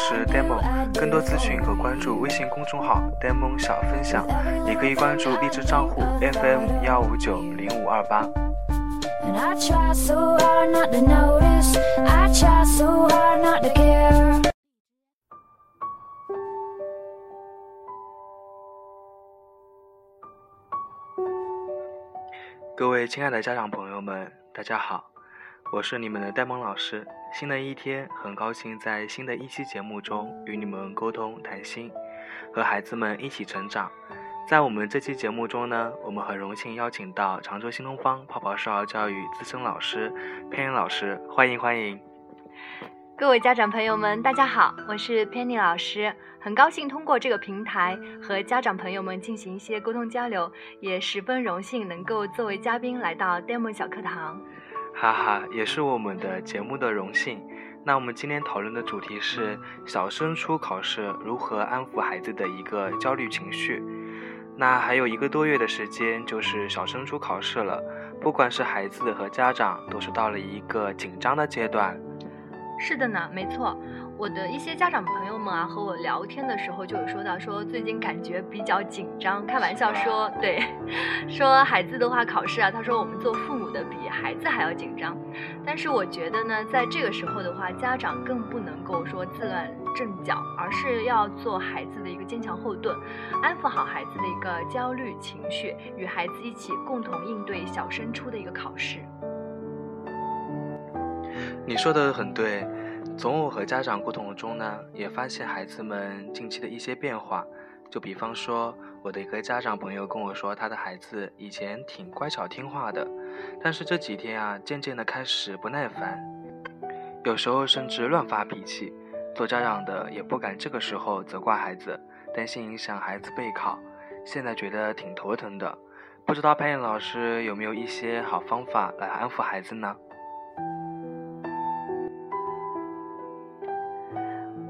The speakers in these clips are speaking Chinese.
师 Demo，更多资讯可关注微信公众号 Demo 小分享，也可以关注荔枝账户 FM 幺五九零五二八。各位亲爱的家长朋友们，大家好，我是你们的呆萌老师。新的一天，很高兴在新的一期节目中与你们沟通谈心，和孩子们一起成长。在我们这期节目中呢，我们很荣幸邀请到常州新东方泡泡少儿教育资深老师佩恩老师，欢迎欢迎。各位家长朋友们，大家好，我是 Penny 老师，很高兴通过这个平台和家长朋友们进行一些沟通交流，也十分荣幸能够作为嘉宾来到 Demo 小课堂。哈哈，也是我们的节目的荣幸。那我们今天讨论的主题是小升初考试如何安抚孩子的一个焦虑情绪。那还有一个多月的时间就是小升初考试了，不管是孩子和家长，都是到了一个紧张的阶段。是的呢，没错。我的一些家长朋友们啊，和我聊天的时候就有说到，说最近感觉比较紧张，开玩笑说，对，说孩子的话考试啊，他说我们做父母的比孩子还要紧张。但是我觉得呢，在这个时候的话，家长更不能够说自乱阵脚，而是要做孩子的一个坚强后盾，安抚好孩子的一个焦虑情绪，与孩子一起共同应对小升初的一个考试。你说的很对，从我和家长沟通中呢，也发现孩子们近期的一些变化。就比方说，我的一个家长朋友跟我说，他的孩子以前挺乖巧听话的，但是这几天啊，渐渐的开始不耐烦，有时候甚至乱发脾气。做家长的也不敢这个时候责怪孩子，担心影响孩子备考，现在觉得挺头疼的。不知道潘岩老师有没有一些好方法来安抚孩子呢？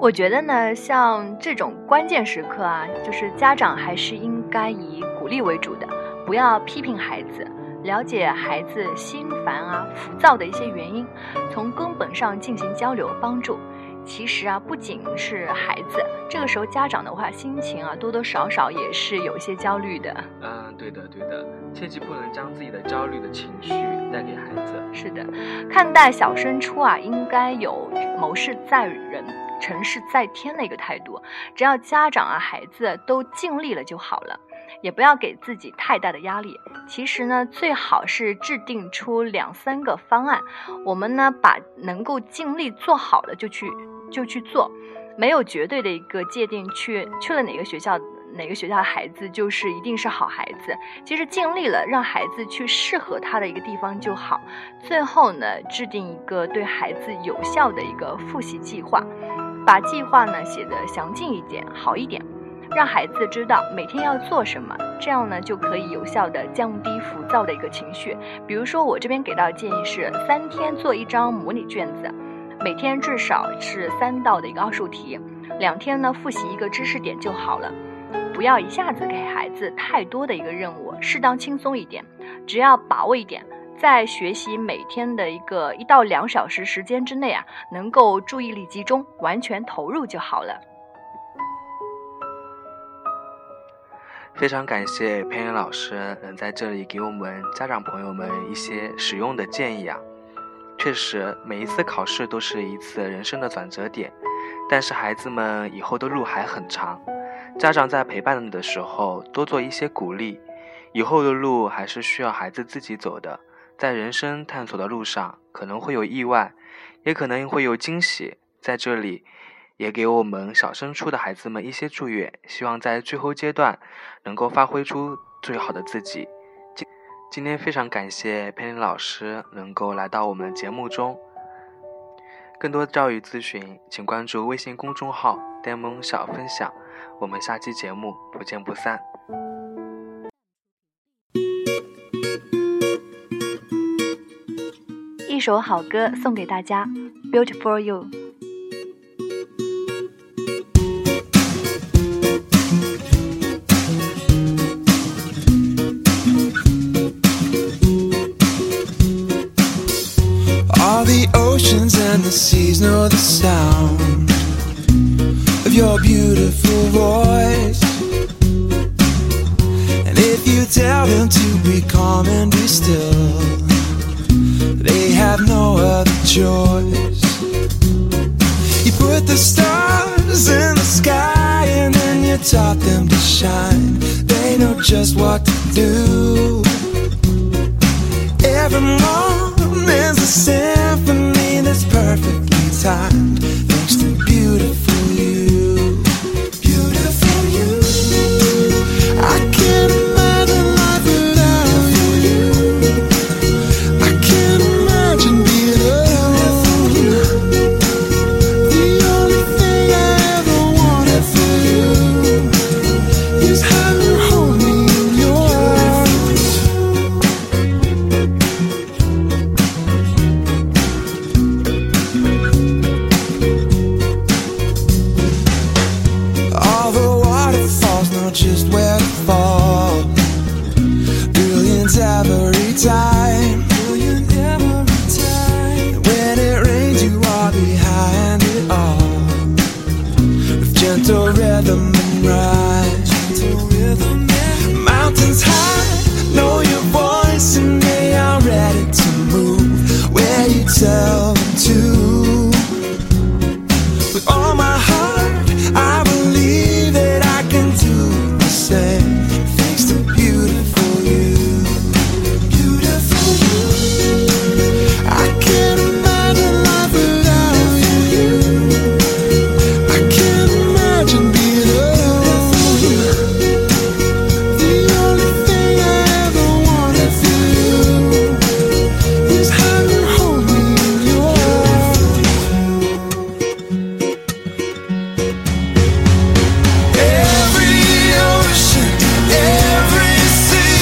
我觉得呢，像这种关键时刻啊，就是家长还是应该以鼓励为主的，不要批评孩子，了解孩子心烦啊、浮躁的一些原因，从根本上进行交流帮助。其实啊，不仅是孩子，这个时候家长的话，心情啊，多多少少也是有一些焦虑的。嗯，对的，对的，切记不能将自己的焦虑的情绪带给孩子。是的，看待小升初啊，应该有谋事在人。成事在天的一个态度，只要家长啊、孩子都尽力了就好了，也不要给自己太大的压力。其实呢，最好是制定出两三个方案，我们呢把能够尽力做好了就去就去做，没有绝对的一个界定，去去了哪个学校哪个学校的孩子就是一定是好孩子。其实尽力了，让孩子去适合他的一个地方就好。最后呢，制定一个对孩子有效的一个复习计划。把计划呢写得详尽一点，好一点，让孩子知道每天要做什么，这样呢就可以有效的降低浮躁的一个情绪。比如说，我这边给到建议是三天做一张模拟卷子，每天至少是三道的一个奥数题，两天呢复习一个知识点就好了，不要一下子给孩子太多的一个任务，适当轻松一点，只要把握一点。在学习每天的一个一到两小时时间之内啊，能够注意力集中，完全投入就好了。非常感谢佩恩老师能在这里给我们家长朋友们一些实用的建议啊。确实，每一次考试都是一次人生的转折点，但是孩子们以后的路还很长，家长在陪伴的时候多做一些鼓励，以后的路还是需要孩子自己走的。在人生探索的路上，可能会有意外，也可能会有惊喜。在这里，也给我们小升初的孩子们一些祝愿，希望在最后阶段能够发挥出最好的自己。今今天非常感谢佩林老师能够来到我们的节目中。更多教育咨询，请关注微信公众号“呆萌小分享”。我们下期节目不见不散。一首好歌送给大家，《Beautiful You》。All the oceans and the seas know the sound of your beautiful voice. And if you tell them to be calm and be still. They have no other choice. You put the stars in the sky and then you taught them to shine. They know just what to do. Every morning's a symphony that's perfectly timed. Thanks to beautiful itself to.